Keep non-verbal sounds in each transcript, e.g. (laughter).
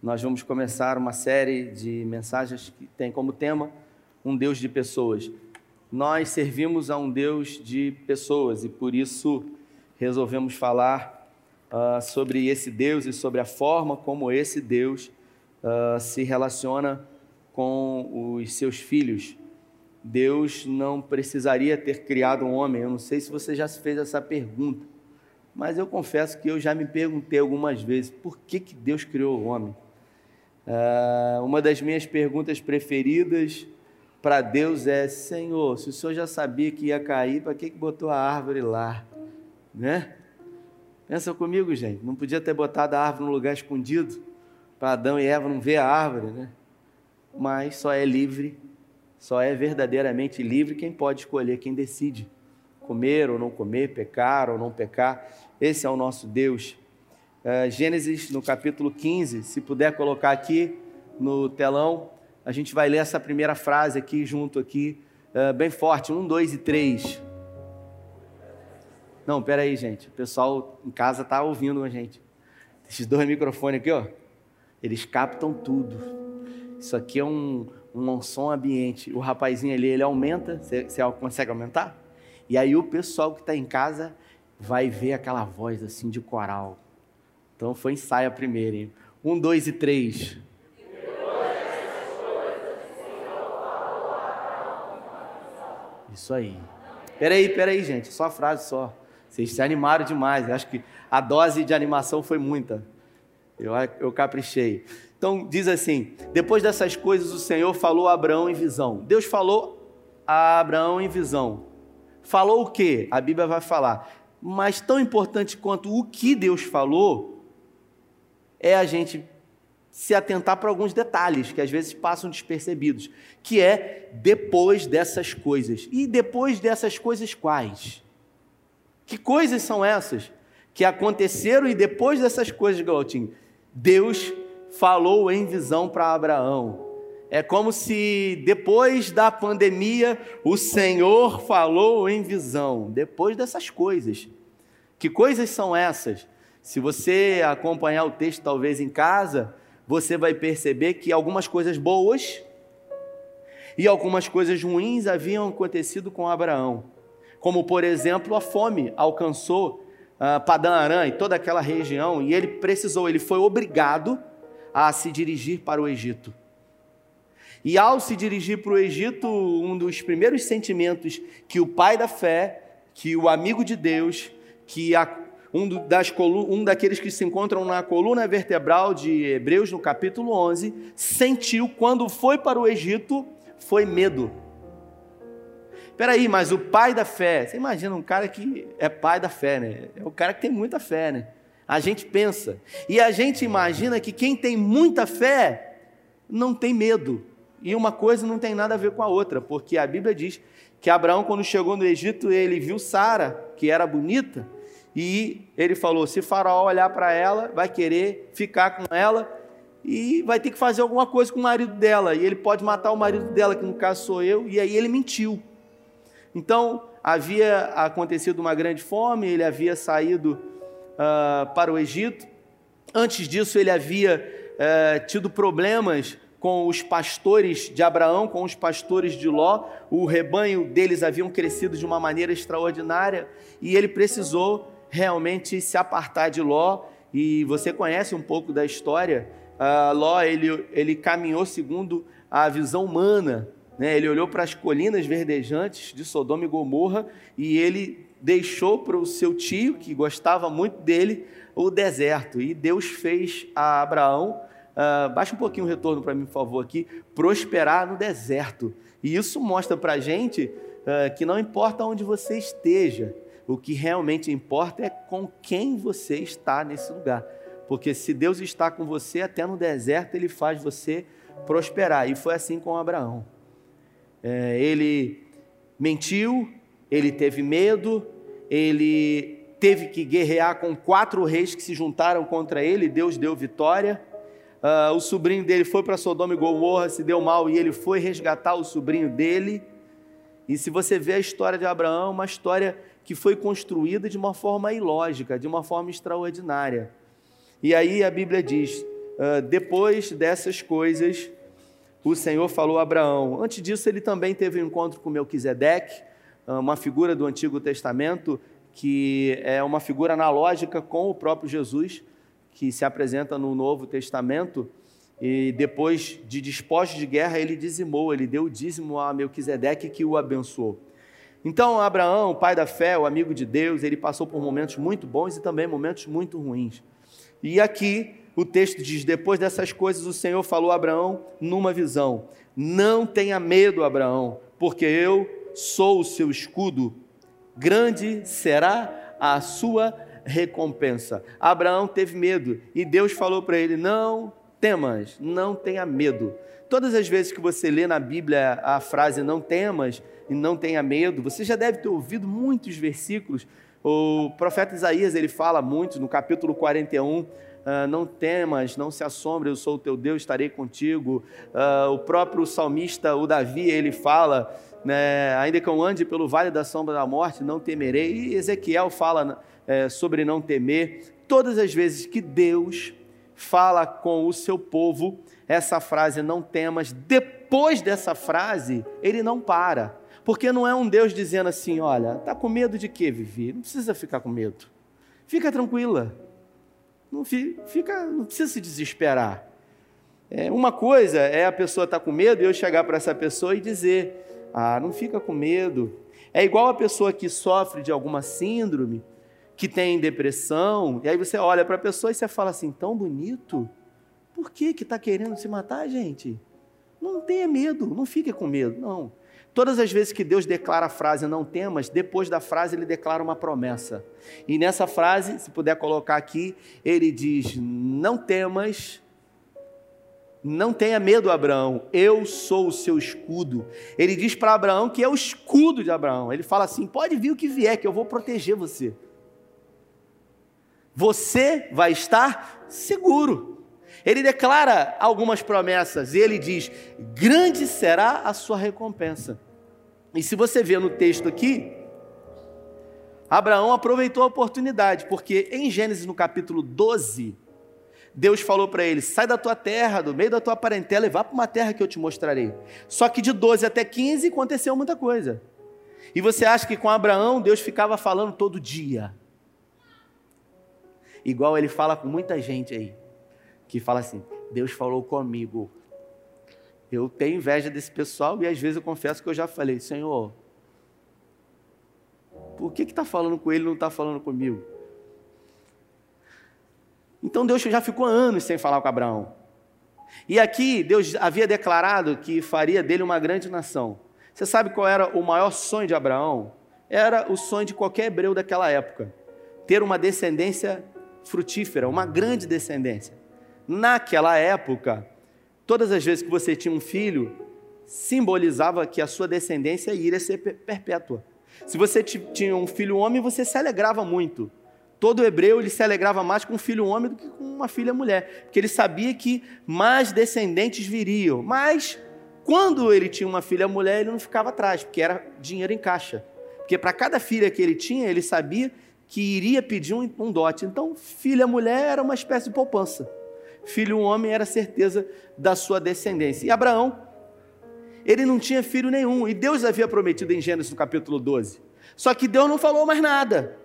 nós vamos começar uma série de mensagens que tem como tema um Deus de pessoas. Nós servimos a um Deus de pessoas e por isso resolvemos falar uh, sobre esse Deus e sobre a forma como esse Deus uh, se relaciona com os seus filhos. Deus não precisaria ter criado um homem. Eu não sei se você já se fez essa pergunta, mas eu confesso que eu já me perguntei algumas vezes por que, que Deus criou o homem. Uh, uma das minhas perguntas preferidas para Deus é: Senhor, se o Senhor já sabia que ia cair, para que, que botou a árvore lá? Né? Pensa comigo, gente. Não podia ter botado a árvore num lugar escondido para Adão e Eva não ver a árvore, né? Mas só é livre, só é verdadeiramente livre quem pode escolher, quem decide comer ou não comer, pecar ou não pecar. Esse é o nosso Deus. Uh, Gênesis, no capítulo 15, se puder colocar aqui no telão, a gente vai ler essa primeira frase aqui, junto aqui, uh, bem forte, um, dois e três. Não, pera aí, gente, o pessoal em casa está ouvindo a gente. Esses dois microfones aqui, ó, eles captam tudo. Isso aqui é um, um som ambiente. O rapazinho ali, ele aumenta, você consegue aumentar? E aí o pessoal que está em casa vai ver aquela voz assim de coral. Então foi ensaio primeiro, hein? Um, dois e três. Isso aí. Peraí, peraí, gente. Só a frase só. Vocês se animaram demais. Eu acho que a dose de animação foi muita. Eu, eu caprichei. Então diz assim: depois dessas coisas, o Senhor falou a Abraão em visão. Deus falou a Abraão em visão. Falou o que? A Bíblia vai falar. Mas tão importante quanto o que Deus falou, é a gente se atentar para alguns detalhes que às vezes passam despercebidos, que é depois dessas coisas. E depois dessas coisas quais? Que coisas são essas que aconteceram e depois dessas coisas, Galotinho? Deus falou em visão para Abraão. É como se depois da pandemia o Senhor falou em visão, depois dessas coisas. Que coisas são essas? Se você acompanhar o texto, talvez em casa, você vai perceber que algumas coisas boas e algumas coisas ruins haviam acontecido com Abraão. Como, por exemplo, a fome alcançou uh, Padã Arã e toda aquela região, e ele precisou, ele foi obrigado a se dirigir para o Egito. E ao se dirigir para o Egito, um dos primeiros sentimentos que o pai da fé, que o amigo de Deus, que a um, das um daqueles que se encontram na coluna vertebral de Hebreus, no capítulo 11, sentiu quando foi para o Egito, foi medo. Espera aí, mas o pai da fé, você imagina um cara que é pai da fé, né? É o cara que tem muita fé, né? A gente pensa. E a gente imagina que quem tem muita fé não tem medo. E uma coisa não tem nada a ver com a outra, porque a Bíblia diz que Abraão, quando chegou no Egito, ele viu Sara, que era bonita, e ele falou: se Faraó olhar para ela, vai querer ficar com ela e vai ter que fazer alguma coisa com o marido dela. E ele pode matar o marido dela, que no caso sou eu, e aí ele mentiu. Então, havia acontecido uma grande fome, ele havia saído uh, para o Egito. Antes disso, ele havia uh, tido problemas com os pastores de Abraão, com os pastores de Ló. O rebanho deles haviam crescido de uma maneira extraordinária e ele precisou realmente se apartar de Ló, e você conhece um pouco da história. Uh, Ló ele, ele caminhou segundo a visão humana, né? ele olhou para as colinas verdejantes de Sodoma e Gomorra e ele deixou para o seu tio, que gostava muito dele, o deserto. E Deus fez a Abraão, uh, baixa um pouquinho o retorno para mim, por favor, aqui, prosperar no deserto. E isso mostra para a gente uh, que não importa onde você esteja, o que realmente importa é com quem você está nesse lugar. Porque se Deus está com você, até no deserto, Ele faz você prosperar. E foi assim com Abraão. É, ele mentiu, ele teve medo, ele teve que guerrear com quatro reis que se juntaram contra ele, Deus deu vitória. Uh, o sobrinho dele foi para Sodoma e Gomorra, se deu mal e ele foi resgatar o sobrinho dele. E se você vê a história de Abraão, uma história que foi construída de uma forma ilógica, de uma forma extraordinária. E aí a Bíblia diz: depois dessas coisas, o Senhor falou a Abraão. Antes disso, ele também teve um encontro com Melquisedeque, uma figura do Antigo Testamento, que é uma figura analógica com o próprio Jesus, que se apresenta no Novo Testamento. E depois de despojos de guerra, ele dizimou, ele deu o dízimo a Melquisedeque que o abençoou. Então, Abraão, pai da fé, o amigo de Deus, ele passou por momentos muito bons e também momentos muito ruins. E aqui o texto diz: depois dessas coisas, o Senhor falou a Abraão numa visão: Não tenha medo, Abraão, porque eu sou o seu escudo, grande será a sua recompensa. Abraão teve medo e Deus falou para ele: Não temas, não tenha medo. Todas as vezes que você lê na Bíblia a frase não temas e não tenha medo, você já deve ter ouvido muitos versículos. O profeta Isaías ele fala muito no capítulo 41. Uh, ah, não temas, não se assombre, eu sou o teu Deus, estarei contigo. Uh, o próprio salmista, o Davi, ele fala, né, ainda que eu ande pelo vale da sombra da morte, não temerei. E Ezequiel fala é, sobre não temer. Todas as vezes que Deus fala com o seu povo essa frase, não temas, depois dessa frase, ele não para. Porque não é um Deus dizendo assim: olha, está com medo de quê, Vivi? Não precisa ficar com medo. Fica tranquila. Não, fica, não precisa se desesperar. É, uma coisa é a pessoa estar tá com medo e eu chegar para essa pessoa e dizer: ah, não fica com medo. É igual a pessoa que sofre de alguma síndrome que tem depressão, e aí você olha para a pessoa e você fala assim, tão bonito, por que que está querendo se matar, gente? Não tenha medo, não fique com medo, não. Todas as vezes que Deus declara a frase não temas, depois da frase ele declara uma promessa. E nessa frase, se puder colocar aqui, ele diz: Não temas, não tenha medo, Abraão, eu sou o seu escudo. Ele diz para Abraão que é o escudo de Abraão. Ele fala assim: Pode vir o que vier, que eu vou proteger você você vai estar seguro. Ele declara algumas promessas e ele diz: grande será a sua recompensa. E se você vê no texto aqui, Abraão aproveitou a oportunidade, porque em Gênesis no capítulo 12, Deus falou para ele: sai da tua terra, do meio da tua parentela e vá para uma terra que eu te mostrarei. Só que de 12 até 15 aconteceu muita coisa. E você acha que com Abraão Deus ficava falando todo dia? Igual ele fala com muita gente aí, que fala assim: Deus falou comigo. Eu tenho inveja desse pessoal e às vezes eu confesso que eu já falei: Senhor, por que está falando com ele e não está falando comigo? Então Deus já ficou anos sem falar com Abraão. E aqui Deus havia declarado que faria dele uma grande nação. Você sabe qual era o maior sonho de Abraão? Era o sonho de qualquer hebreu daquela época: ter uma descendência frutífera, uma grande descendência. Naquela época, todas as vezes que você tinha um filho, simbolizava que a sua descendência iria ser perpétua. Se você tinha um filho homem, você se alegrava muito. Todo hebreu ele se alegrava mais com um filho homem do que com uma filha mulher, porque ele sabia que mais descendentes viriam. Mas quando ele tinha uma filha mulher, ele não ficava atrás, porque era dinheiro em caixa. Porque para cada filha que ele tinha, ele sabia que iria pedir um, um dote. Então, filha mulher era uma espécie de poupança. Filho homem era certeza da sua descendência. E Abraão, ele não tinha filho nenhum. E Deus havia prometido em Gênesis no capítulo 12. Só que Deus não falou mais nada.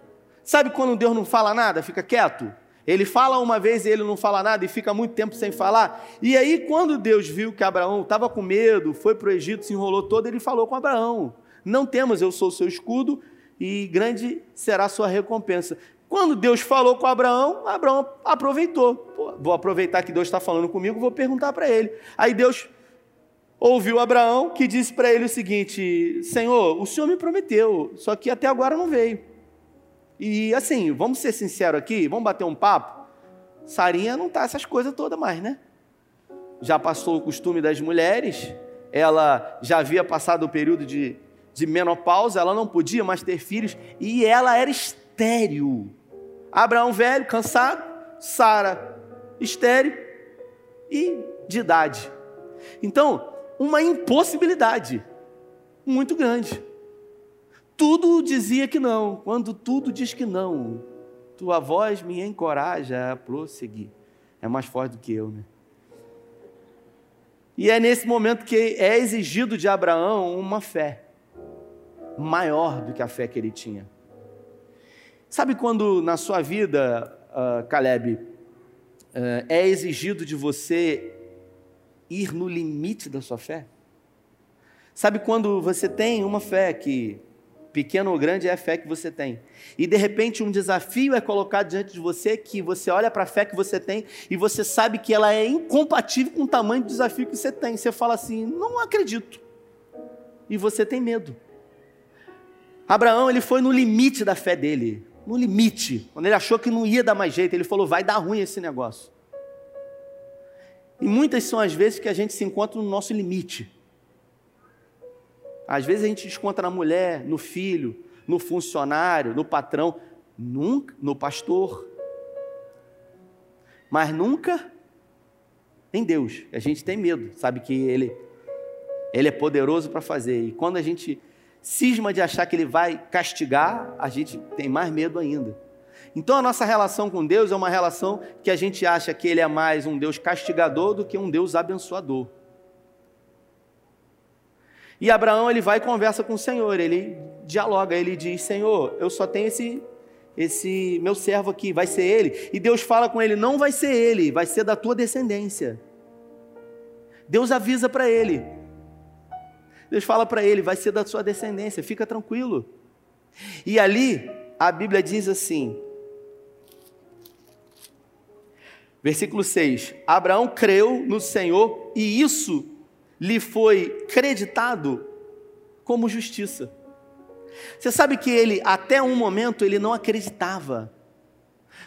Sabe quando Deus não fala nada, fica quieto? Ele fala uma vez e ele não fala nada e fica muito tempo sem falar. E aí, quando Deus viu que Abraão estava com medo, foi para o Egito, se enrolou todo, ele falou com Abraão: Não temos, eu sou o seu escudo e grande será a sua recompensa. Quando Deus falou com Abraão, Abraão aproveitou. Pô, vou aproveitar que Deus está falando comigo, vou perguntar para ele. Aí Deus ouviu Abraão que disse para ele o seguinte: Senhor, o Senhor me prometeu, só que até agora não veio. E assim, vamos ser sinceros aqui, vamos bater um papo. Sarinha não tá essas coisas todas mais, né? Já passou o costume das mulheres, ela já havia passado o período de de menopausa, ela não podia mais ter filhos e ela era estéril. Abraão velho, cansado, Sara estéril e de idade. Então, uma impossibilidade muito grande. Tudo dizia que não, quando tudo diz que não, tua voz me encoraja a prosseguir. é mais forte do que eu, né? E é nesse momento que é exigido de Abraão uma fé maior do que a fé que ele tinha. Sabe quando na sua vida, uh, Caleb, uh, é exigido de você ir no limite da sua fé? Sabe quando você tem uma fé que, pequena ou grande, é a fé que você tem, e de repente um desafio é colocado diante de você que você olha para a fé que você tem e você sabe que ela é incompatível com o tamanho do desafio que você tem. Você fala assim: não acredito. E você tem medo. Abraão, ele foi no limite da fé dele, no limite. Quando ele achou que não ia dar mais jeito, ele falou: vai dar ruim esse negócio. E muitas são as vezes que a gente se encontra no nosso limite. Às vezes a gente desconta na mulher, no filho, no funcionário, no patrão, nunca no pastor. Mas nunca em Deus. A gente tem medo, sabe que ele ele é poderoso para fazer. E quando a gente cisma de achar que ele vai castigar, a gente tem mais medo ainda. Então a nossa relação com Deus é uma relação que a gente acha que ele é mais um Deus castigador do que um Deus abençoador. E Abraão ele vai e conversa com o Senhor, ele dialoga, ele diz: Senhor, eu só tenho esse, esse meu servo aqui, vai ser ele. E Deus fala com ele: Não vai ser ele, vai ser da tua descendência. Deus avisa para ele. Deus fala para ele: Vai ser da sua descendência, fica tranquilo. E ali a Bíblia diz assim, versículo 6: Abraão creu no Senhor e isso lhe foi creditado como justiça. Você sabe que ele, até um momento, ele não acreditava.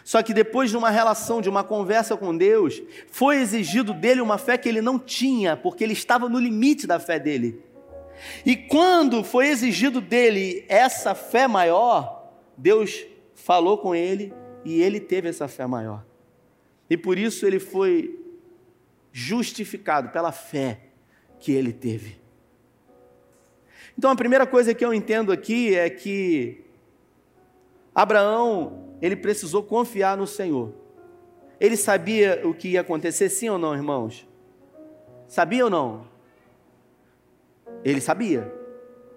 Só que depois de uma relação, de uma conversa com Deus, foi exigido dele uma fé que ele não tinha, porque ele estava no limite da fé dele. E quando foi exigido dele essa fé maior, Deus falou com ele e ele teve essa fé maior. E por isso ele foi justificado pela fé que ele teve. Então a primeira coisa que eu entendo aqui é que Abraão, ele precisou confiar no Senhor. Ele sabia o que ia acontecer, sim ou não, irmãos? Sabia ou não? Ele sabia,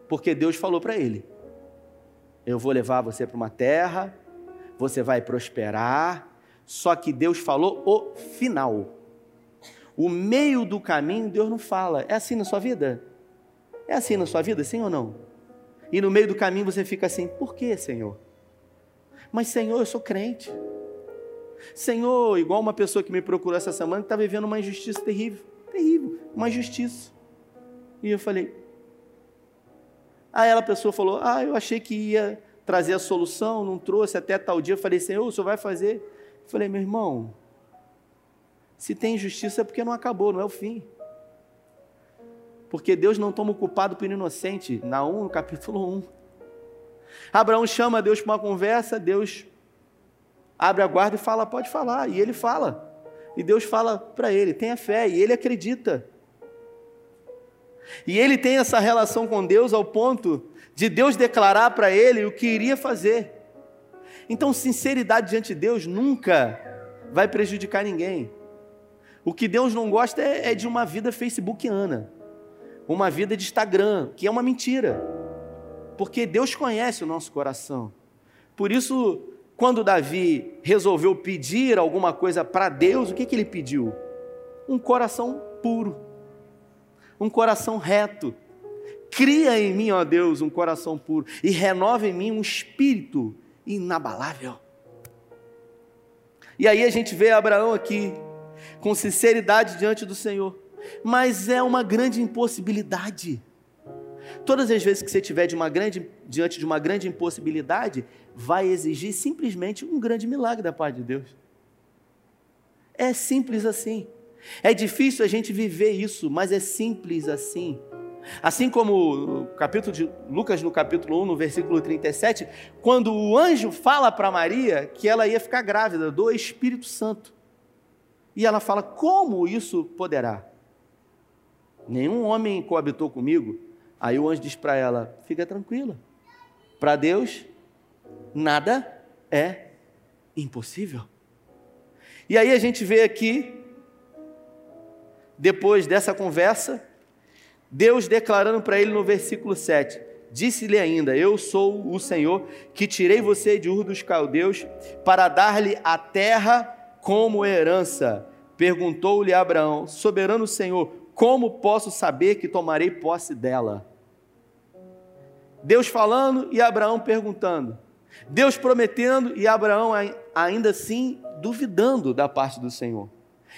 porque Deus falou para ele: Eu vou levar você para uma terra, você vai prosperar. Só que Deus falou o final. O meio do caminho, Deus não fala. É assim na sua vida? É assim na sua vida, sim ou não? E no meio do caminho você fica assim: por que, Senhor? Mas, Senhor, eu sou crente. Senhor, igual uma pessoa que me procurou essa semana que está vivendo uma injustiça terrível terrível uma injustiça. E eu falei. Aí ela, a pessoa falou: Ah, eu achei que ia trazer a solução, não trouxe até tal dia. Eu falei: Senhor, o senhor vai fazer? Eu falei: Meu irmão, se tem injustiça é porque não acabou, não é o fim. Porque Deus não toma o culpado por inocente. Na 1, no capítulo 1. Abraão chama Deus para uma conversa, Deus abre a guarda e fala: pode falar. E ele fala. E Deus fala para ele: tenha fé. E ele acredita. E ele tem essa relação com Deus ao ponto de Deus declarar para ele o que iria fazer. Então, sinceridade diante de Deus nunca vai prejudicar ninguém. O que Deus não gosta é, é de uma vida facebookiana, uma vida de Instagram, que é uma mentira. Porque Deus conhece o nosso coração. Por isso, quando Davi resolveu pedir alguma coisa para Deus, o que, que ele pediu? Um coração puro, um coração reto. Cria em mim, ó Deus, um coração puro e renova em mim um espírito inabalável. E aí a gente vê Abraão aqui, com sinceridade diante do Senhor. Mas é uma grande impossibilidade. Todas as vezes que você estiver de diante de uma grande impossibilidade, vai exigir simplesmente um grande milagre da parte de Deus. É simples assim. É difícil a gente viver isso, mas é simples assim. Assim como no capítulo de Lucas, no capítulo 1, no versículo 37, quando o anjo fala para Maria que ela ia ficar grávida do Espírito Santo. E ela fala: Como isso poderá? Nenhum homem coabitou comigo. Aí o anjo diz para ela: Fica tranquila. Para Deus, nada é impossível. E aí a gente vê aqui, depois dessa conversa, Deus declarando para ele no versículo 7: Disse-lhe ainda: Eu sou o Senhor que tirei você de Ur dos Caldeus para dar-lhe a terra como herança. Perguntou-lhe Abraão: Soberano Senhor, como posso saber que tomarei posse dela? Deus falando e Abraão perguntando. Deus prometendo e Abraão ainda assim duvidando da parte do Senhor.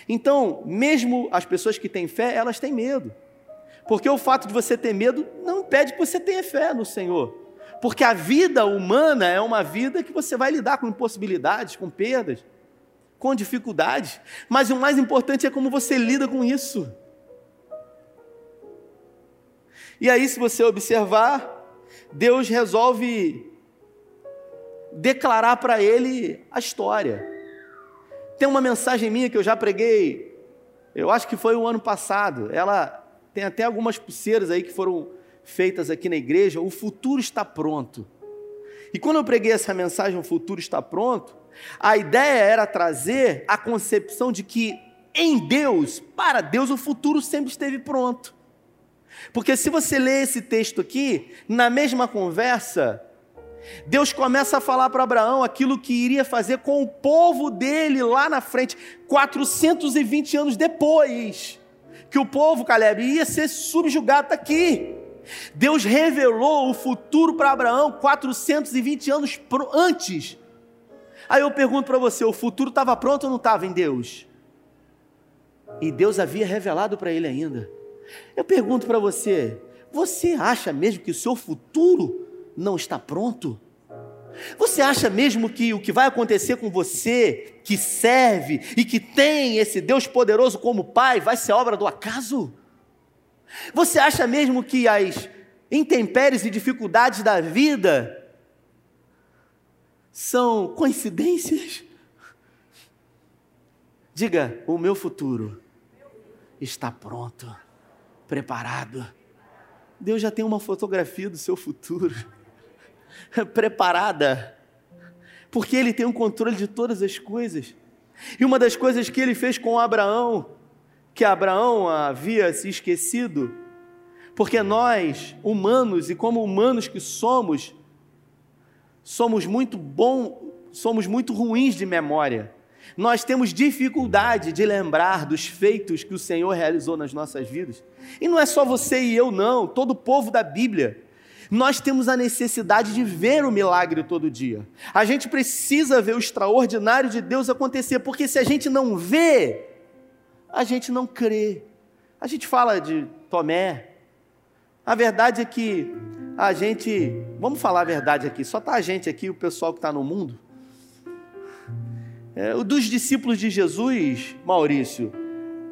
Então, mesmo as pessoas que têm fé, elas têm medo. Porque o fato de você ter medo não impede que você tenha fé no Senhor. Porque a vida humana é uma vida que você vai lidar com impossibilidades, com perdas, com dificuldades. Mas o mais importante é como você lida com isso. E aí, se você observar, Deus resolve declarar para ele a história. Tem uma mensagem minha que eu já preguei, eu acho que foi o ano passado. Ela tem até algumas pulseiras aí que foram feitas aqui na igreja. O futuro está pronto. E quando eu preguei essa mensagem, o futuro está pronto, a ideia era trazer a concepção de que em Deus, para Deus, o futuro sempre esteve pronto. Porque se você ler esse texto aqui, na mesma conversa, Deus começa a falar para Abraão aquilo que iria fazer com o povo dele lá na frente, 420 anos depois que o povo, Caleb, ia ser subjugado aqui. Deus revelou o futuro para Abraão 420 anos antes. Aí eu pergunto para você: o futuro estava pronto ou não estava em Deus? E Deus havia revelado para ele ainda. Eu pergunto para você: você acha mesmo que o seu futuro não está pronto? Você acha mesmo que o que vai acontecer com você, que serve e que tem esse Deus poderoso como Pai, vai ser obra do acaso? Você acha mesmo que as intempéries e dificuldades da vida são coincidências? Diga, o meu futuro está pronto, preparado. Deus já tem uma fotografia do seu futuro. (laughs) preparada, porque ele tem o controle de todas as coisas. E uma das coisas que ele fez com Abraão, que Abraão havia se esquecido, porque nós, humanos e como humanos que somos, somos muito bom, somos muito ruins de memória. Nós temos dificuldade de lembrar dos feitos que o Senhor realizou nas nossas vidas. E não é só você e eu, não, todo o povo da Bíblia nós temos a necessidade de ver o milagre todo dia. A gente precisa ver o extraordinário de Deus acontecer, porque se a gente não vê, a gente não crê. A gente fala de Tomé. A verdade é que a gente, vamos falar a verdade aqui, só está a gente aqui, o pessoal que está no mundo. É, dos discípulos de Jesus, Maurício,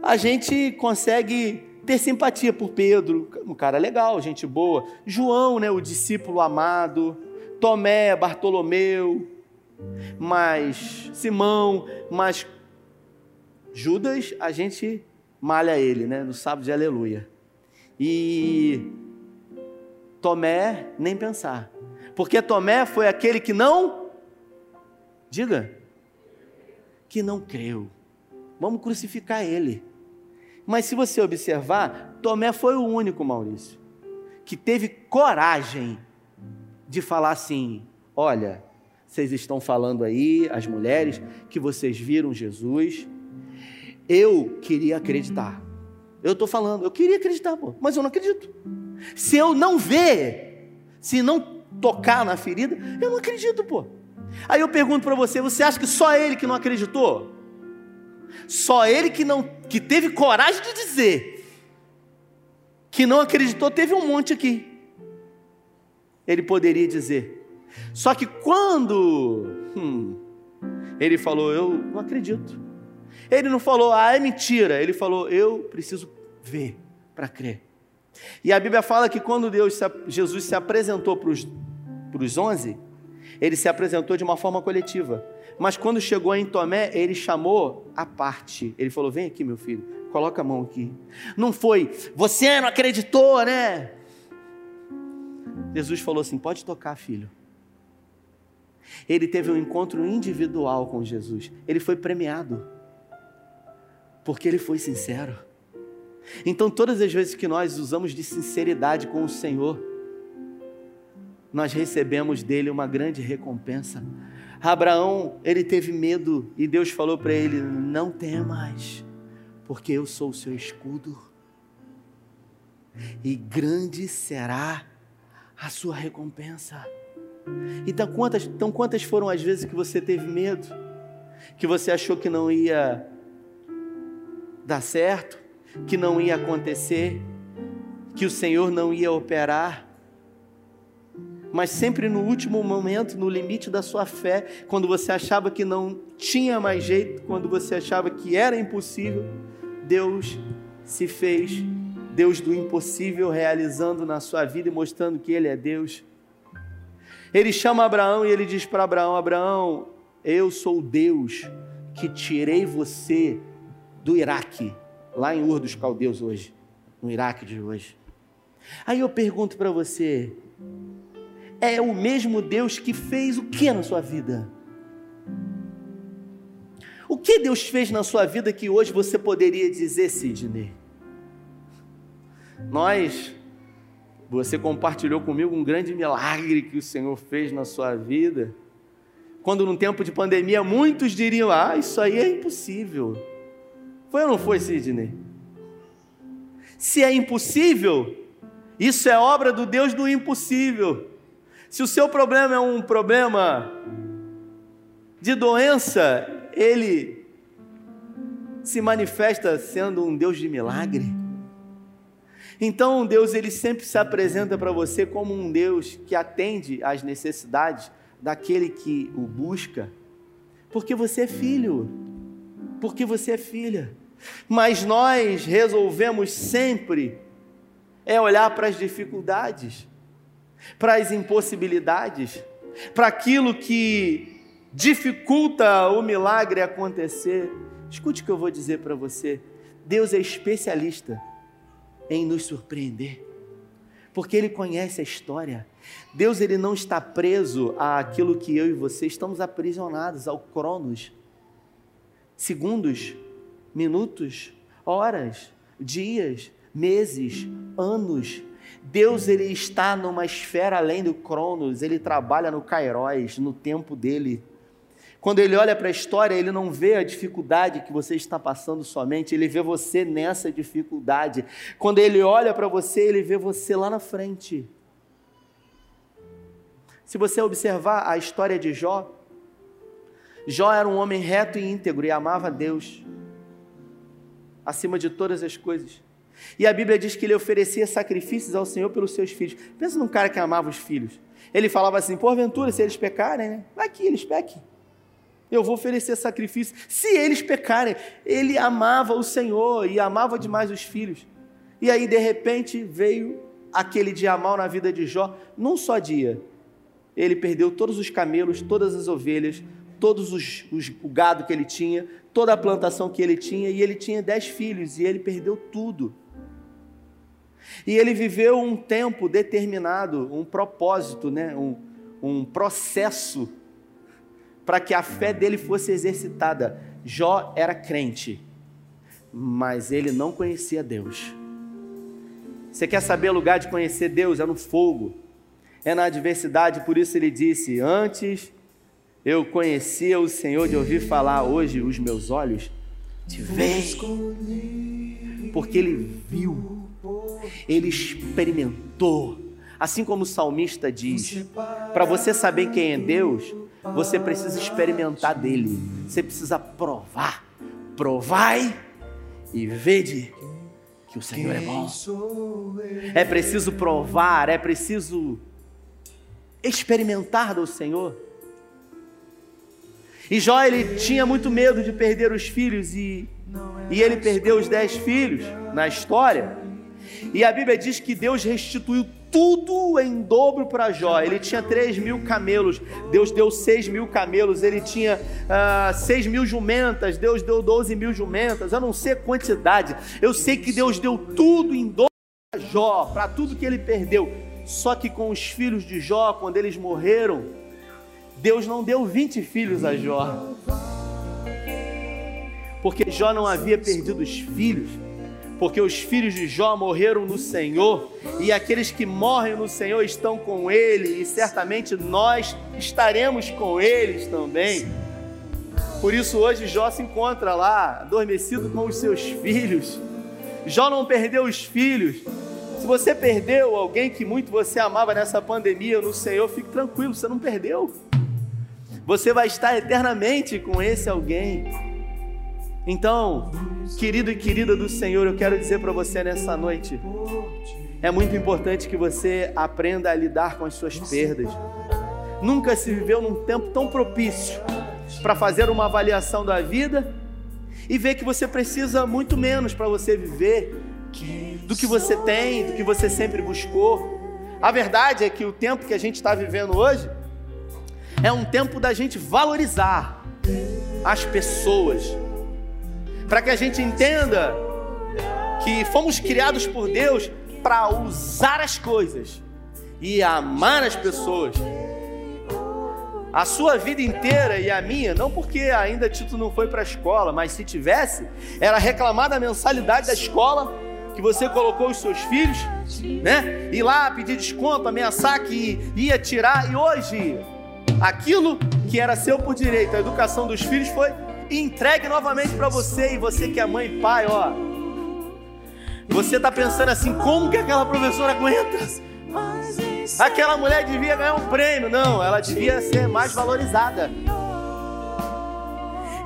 a gente consegue ter simpatia por Pedro, um cara legal, gente boa. João, né, o discípulo amado. Tomé, Bartolomeu, mas Simão, mas Judas, a gente malha ele, né, no sábado de aleluia. E Tomé, nem pensar. Porque Tomé foi aquele que não, diga, que não creu. Vamos crucificar ele. Mas se você observar, Tomé foi o único, Maurício, que teve coragem de falar assim: olha, vocês estão falando aí, as mulheres, que vocês viram Jesus. Eu queria acreditar. Eu estou falando, eu queria acreditar, pô, mas eu não acredito. Se eu não ver, se não tocar na ferida, eu não acredito, pô. Aí eu pergunto para você, você acha que só ele que não acreditou? Só ele que não que teve coragem de dizer que não acreditou, teve um monte aqui. Ele poderia dizer. Só que quando hum, ele falou, eu não acredito. Ele não falou, ah, é mentira. Ele falou, eu preciso ver para crer. E a Bíblia fala que quando Deus, Jesus se apresentou para os onze, ele se apresentou de uma forma coletiva. Mas quando chegou em Tomé, ele chamou a parte. Ele falou: Vem aqui, meu filho, coloca a mão aqui. Não foi, você não acreditou, né? Jesus falou assim: Pode tocar, filho. Ele teve um encontro individual com Jesus. Ele foi premiado. Porque ele foi sincero. Então, todas as vezes que nós usamos de sinceridade com o Senhor, nós recebemos dele uma grande recompensa. Abraão, ele teve medo e Deus falou para ele: Não temas, porque eu sou o seu escudo, e grande será a sua recompensa. Então quantas, então, quantas foram as vezes que você teve medo? Que você achou que não ia dar certo? Que não ia acontecer? Que o Senhor não ia operar? Mas sempre no último momento, no limite da sua fé, quando você achava que não tinha mais jeito, quando você achava que era impossível, Deus se fez Deus do impossível realizando na sua vida e mostrando que Ele é Deus. Ele chama Abraão e ele diz para Abraão: Abraão, eu sou Deus que tirei você do Iraque, lá em Ur dos Caldeus hoje, no Iraque de hoje. Aí eu pergunto para você: é o mesmo Deus que fez o que na sua vida? O que Deus fez na sua vida que hoje você poderia dizer, Sidney? Nós você compartilhou comigo um grande milagre que o Senhor fez na sua vida. Quando num tempo de pandemia muitos diriam: Ah, isso aí é impossível. Foi ou não foi, Sidney? Se é impossível, isso é obra do Deus do impossível. Se o seu problema é um problema de doença, ele se manifesta sendo um Deus de milagre. Então, Deus ele sempre se apresenta para você como um Deus que atende às necessidades daquele que o busca, porque você é filho, porque você é filha. Mas nós resolvemos sempre é olhar para as dificuldades, para as impossibilidades, para aquilo que dificulta o milagre acontecer. Escute o que eu vou dizer para você. Deus é especialista em nos surpreender. Porque ele conhece a história. Deus ele não está preso àquilo que eu e você estamos aprisionados ao cronos. Segundos, minutos, horas, dias, meses, anos. Deus ele está numa esfera além do cronos, ele trabalha no kairos, no tempo dele. Quando ele olha para a história, ele não vê a dificuldade que você está passando somente, ele vê você nessa dificuldade. Quando ele olha para você, ele vê você lá na frente. Se você observar a história de Jó, Jó era um homem reto e íntegro e amava Deus acima de todas as coisas. E a Bíblia diz que ele oferecia sacrifícios ao Senhor pelos seus filhos. Pensa num cara que amava os filhos. Ele falava assim: porventura, se eles pecarem, né? vai que eles pequem eu vou oferecer sacrifício. Se eles pecarem, ele amava o Senhor e amava demais os filhos. E aí, de repente, veio aquele dia mal na vida de Jó, num só dia. Ele perdeu todos os camelos, todas as ovelhas, todos os, os, o gado que ele tinha, toda a plantação que ele tinha, e ele tinha dez filhos, e ele perdeu tudo. E ele viveu um tempo determinado, um propósito, né? um, um processo para que a fé dele fosse exercitada. Jó era crente, mas ele não conhecia Deus. Você quer saber o lugar de conhecer Deus? É no fogo, é na adversidade, por isso ele disse: Antes eu conhecia o Senhor de ouvir falar, hoje os meus olhos te veem. Porque ele viu, ele experimentou. Assim como o salmista diz: para você saber quem é Deus, você precisa experimentar dele. Você precisa provar. Provai e vede que o Senhor é bom. É preciso provar, é preciso experimentar do Senhor. E Jó ele tinha muito medo de perder os filhos e, e ele perdeu os dez filhos na história. E a Bíblia diz que Deus restituiu tudo em dobro para Jó. Ele tinha 3 mil camelos, Deus deu 6 mil camelos. Ele tinha uh, ah, 6 mil jumentas, Deus deu 12 mil jumentas. Eu não sei a quantidade, eu sei que Deus deu tudo em dobro para Jó, para tudo que ele perdeu. Só que com os filhos de Jó, quando eles morreram, Deus não deu 20 filhos a Jó. porque Jó não havia perdido os filhos, porque os filhos de Jó morreram no Senhor, e aqueles que morrem no Senhor estão com ele, e certamente nós estaremos com eles também. Por isso hoje Jó se encontra lá, adormecido com os seus filhos. Jó não perdeu os filhos. Se você perdeu alguém que muito você amava nessa pandemia no Senhor, fique tranquilo, você não perdeu. Você vai estar eternamente com esse alguém. Então, querido e querida do Senhor, eu quero dizer para você nessa noite: é muito importante que você aprenda a lidar com as suas perdas. Nunca se viveu num tempo tão propício para fazer uma avaliação da vida e ver que você precisa muito menos para você viver do que você tem, do que você sempre buscou. A verdade é que o tempo que a gente está vivendo hoje é um tempo da gente valorizar as pessoas, para que a gente entenda que fomos criados por Deus para usar as coisas e amar as pessoas a sua vida inteira e a minha, não porque ainda Tito não foi para a escola, mas se tivesse, era reclamar da mensalidade da escola que você colocou os seus filhos, né? Ir lá pedir desconto, ameaçar que ia tirar, e hoje aquilo que era seu por direito, a educação dos filhos foi entregue novamente para você, e você que é mãe e pai, ó. Você está pensando assim, como que aquela professora aguenta? Aquela mulher devia ganhar um prêmio. Não, ela devia ser mais valorizada.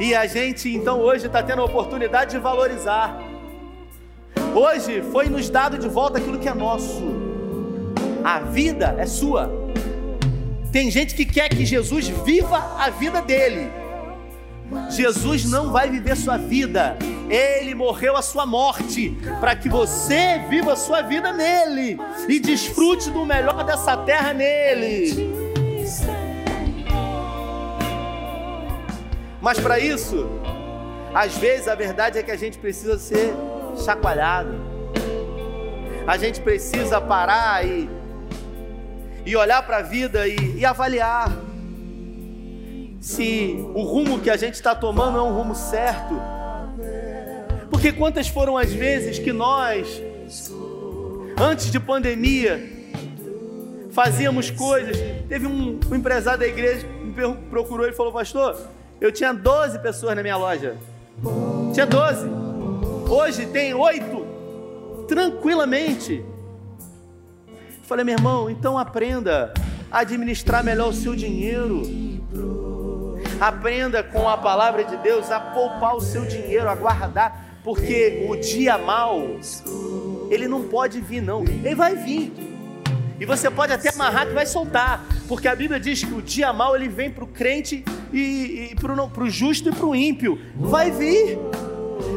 E a gente então hoje está tendo a oportunidade de valorizar. Hoje foi nos dado de volta aquilo que é nosso. A vida é sua. Tem gente que quer que Jesus viva a vida dele. Jesus não vai viver sua vida, ele morreu a sua morte, para que você viva a sua vida nele e desfrute do melhor dessa terra nele. Mas para isso, às vezes a verdade é que a gente precisa ser chacoalhado, a gente precisa parar e, e olhar para a vida e, e avaliar se o rumo que a gente está tomando é um rumo certo. Porque quantas foram as vezes que nós, antes de pandemia, fazíamos coisas. Teve um, um empresário da igreja que me procurou e falou: Pastor, eu tinha 12 pessoas na minha loja. Tinha 12. Hoje tem 8. Tranquilamente. falei, meu irmão, então aprenda a administrar melhor o seu dinheiro. Aprenda com a palavra de Deus a poupar o seu dinheiro, a guardar, porque o dia mal, ele não pode vir, não, ele vai vir. E você pode até amarrar que vai soltar, porque a Bíblia diz que o dia mal ele vem para o crente e, e para o justo e para o ímpio. Vai vir,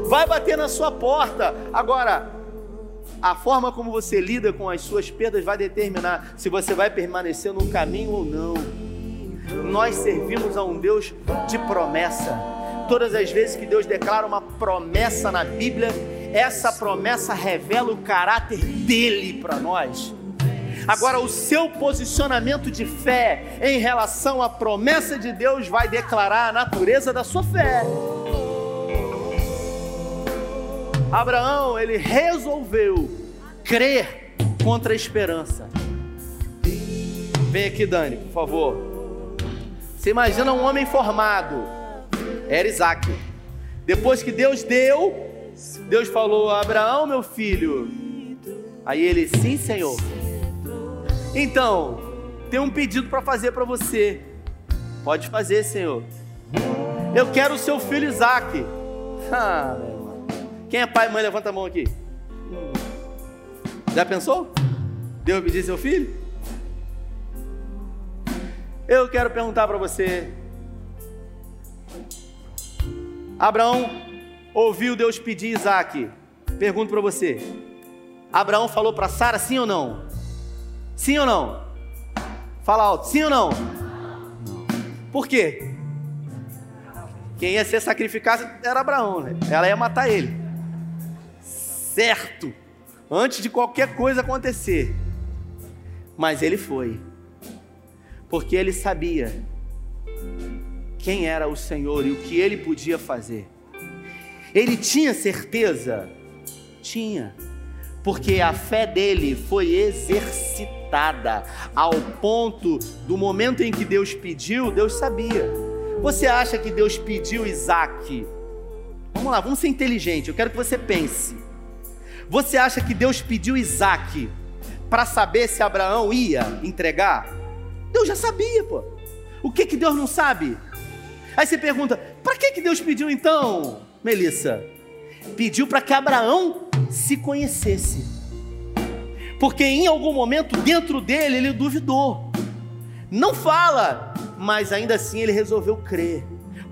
vai bater na sua porta. Agora, a forma como você lida com as suas perdas vai determinar se você vai permanecer no caminho ou não. Nós servimos a um Deus de promessa. Todas as vezes que Deus declara uma promessa na Bíblia, essa promessa revela o caráter dele para nós. Agora, o seu posicionamento de fé em relação à promessa de Deus vai declarar a natureza da sua fé. Abraão, ele resolveu crer contra a esperança. Vem aqui, Dani, por favor. Você imagina um homem formado. Era Isaac. Depois que Deus deu, Deus falou: Abraão, meu filho. Aí ele, sim, Senhor. Então, tem um pedido para fazer para você. Pode fazer, Senhor. Eu quero o seu filho Isaac. (laughs) Ah, Quem é pai e mãe? Levanta a mão aqui. Já pensou? Deus pedir seu filho? Eu quero perguntar para você: Abraão ouviu Deus pedir Isaac. Pergunto para você: Abraão falou para Sara sim ou não? Sim ou não? Fala alto, sim ou não? Por quê? Quem ia ser sacrificado era Abraão, né? Ela ia matar ele. Certo. Antes de qualquer coisa acontecer. Mas ele foi porque ele sabia quem era o Senhor e o que ele podia fazer. Ele tinha certeza? Tinha. Porque a fé dele foi exercitada ao ponto do momento em que Deus pediu, Deus sabia. Você acha que Deus pediu Isaac? Vamos lá, vamos ser inteligente. Eu quero que você pense. Você acha que Deus pediu Isaac para saber se Abraão ia entregar? Deus já sabia, pô. O que que Deus não sabe? Aí você pergunta: para que que Deus pediu então, Melissa? Pediu para que Abraão se conhecesse. Porque em algum momento dentro dele ele duvidou. Não fala, mas ainda assim ele resolveu crer.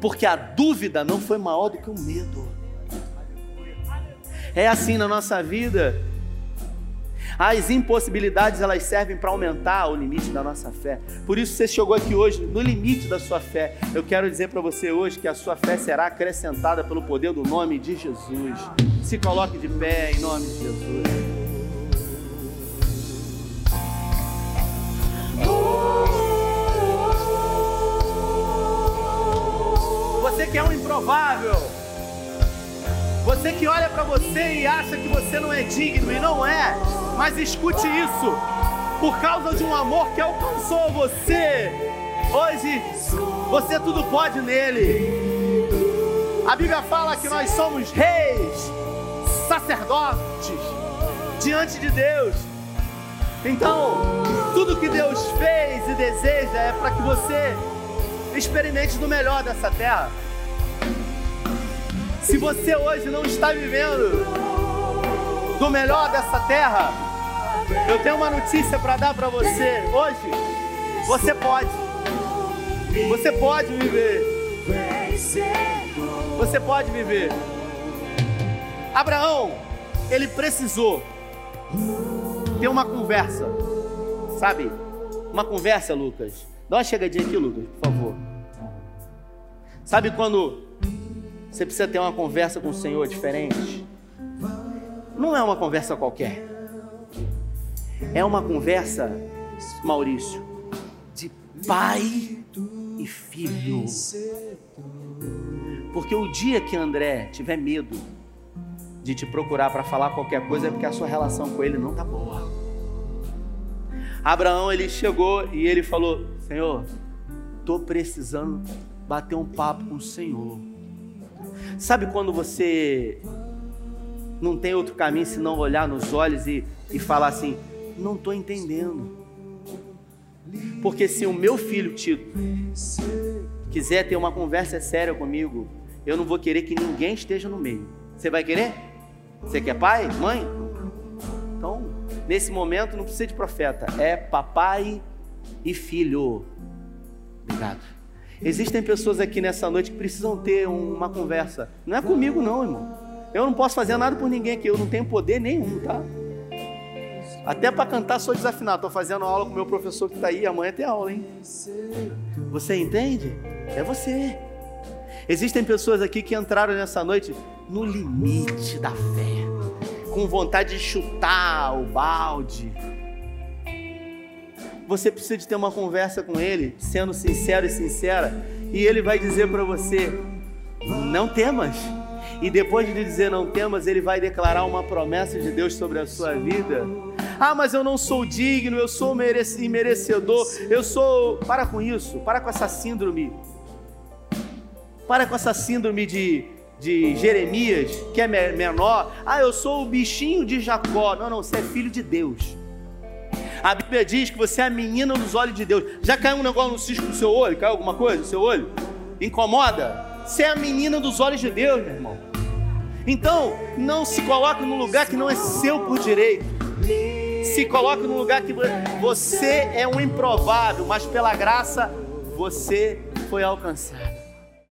Porque a dúvida não foi maior do que o medo. É assim na nossa vida. As impossibilidades elas servem para aumentar o limite da nossa fé. Por isso você chegou aqui hoje no limite da sua fé. Eu quero dizer para você hoje que a sua fé será acrescentada pelo poder do nome de Jesus. Se coloque de pé em nome de Jesus. Você que é um improvável. Você que olha para você e acha que você não é digno e não é, mas escute isso. Por causa de um amor que alcançou você, hoje você tudo pode nele. A Bíblia fala que nós somos reis, sacerdotes diante de Deus. Então, tudo que Deus fez e deseja é para que você experimente do melhor dessa terra. Se você hoje não está vivendo do melhor dessa terra, eu tenho uma notícia para dar para você. Hoje, você pode. Você pode viver. Você pode viver. Abraão, ele precisou ter uma conversa, sabe? Uma conversa, Lucas. Dá uma chegadinha aqui, Lucas, por favor. Sabe quando você precisa ter uma conversa com o Senhor diferente. Não é uma conversa qualquer. É uma conversa, Maurício, de pai e filho. Porque o dia que André tiver medo de te procurar para falar qualquer coisa é porque a sua relação com ele não tá boa. Abraão ele chegou e ele falou: Senhor, tô precisando bater um papo com o Senhor. Sabe quando você não tem outro caminho senão olhar nos olhos e, e falar assim: não estou entendendo. Porque se o meu filho Tito quiser ter uma conversa séria comigo, eu não vou querer que ninguém esteja no meio. Você vai querer? Você quer pai, mãe? Então, nesse momento não precisa de profeta, é papai e filho. Obrigado. Existem pessoas aqui nessa noite que precisam ter uma conversa. Não é comigo, não, irmão. Eu não posso fazer nada por ninguém aqui. Eu não tenho poder nenhum, tá? Até para cantar sou desafinado. Estou fazendo aula com o meu professor que está aí. Amanhã tem aula, hein? Você entende? É você. Existem pessoas aqui que entraram nessa noite no limite da fé, com vontade de chutar o balde você precisa de ter uma conversa com ele, sendo sincero e sincera, e ele vai dizer para você: não temas. E depois de dizer não temas, ele vai declarar uma promessa de Deus sobre a sua vida. Ah, mas eu não sou digno, eu sou imerecedor, eu sou. Para com isso, para com essa síndrome. Para com essa síndrome de, de Jeremias, que é menor. Ah, eu sou o bichinho de Jacó. Não, não, você é filho de Deus. A Bíblia diz que você é a menina dos olhos de Deus. Já caiu um negócio no cisco do seu olho? Caiu alguma coisa no seu olho? Incomoda? Você é a menina dos olhos de Deus, meu irmão. Então, não se coloque num lugar que não é seu por direito. Se coloque num lugar que você é um improvável, mas pela graça você foi alcançado.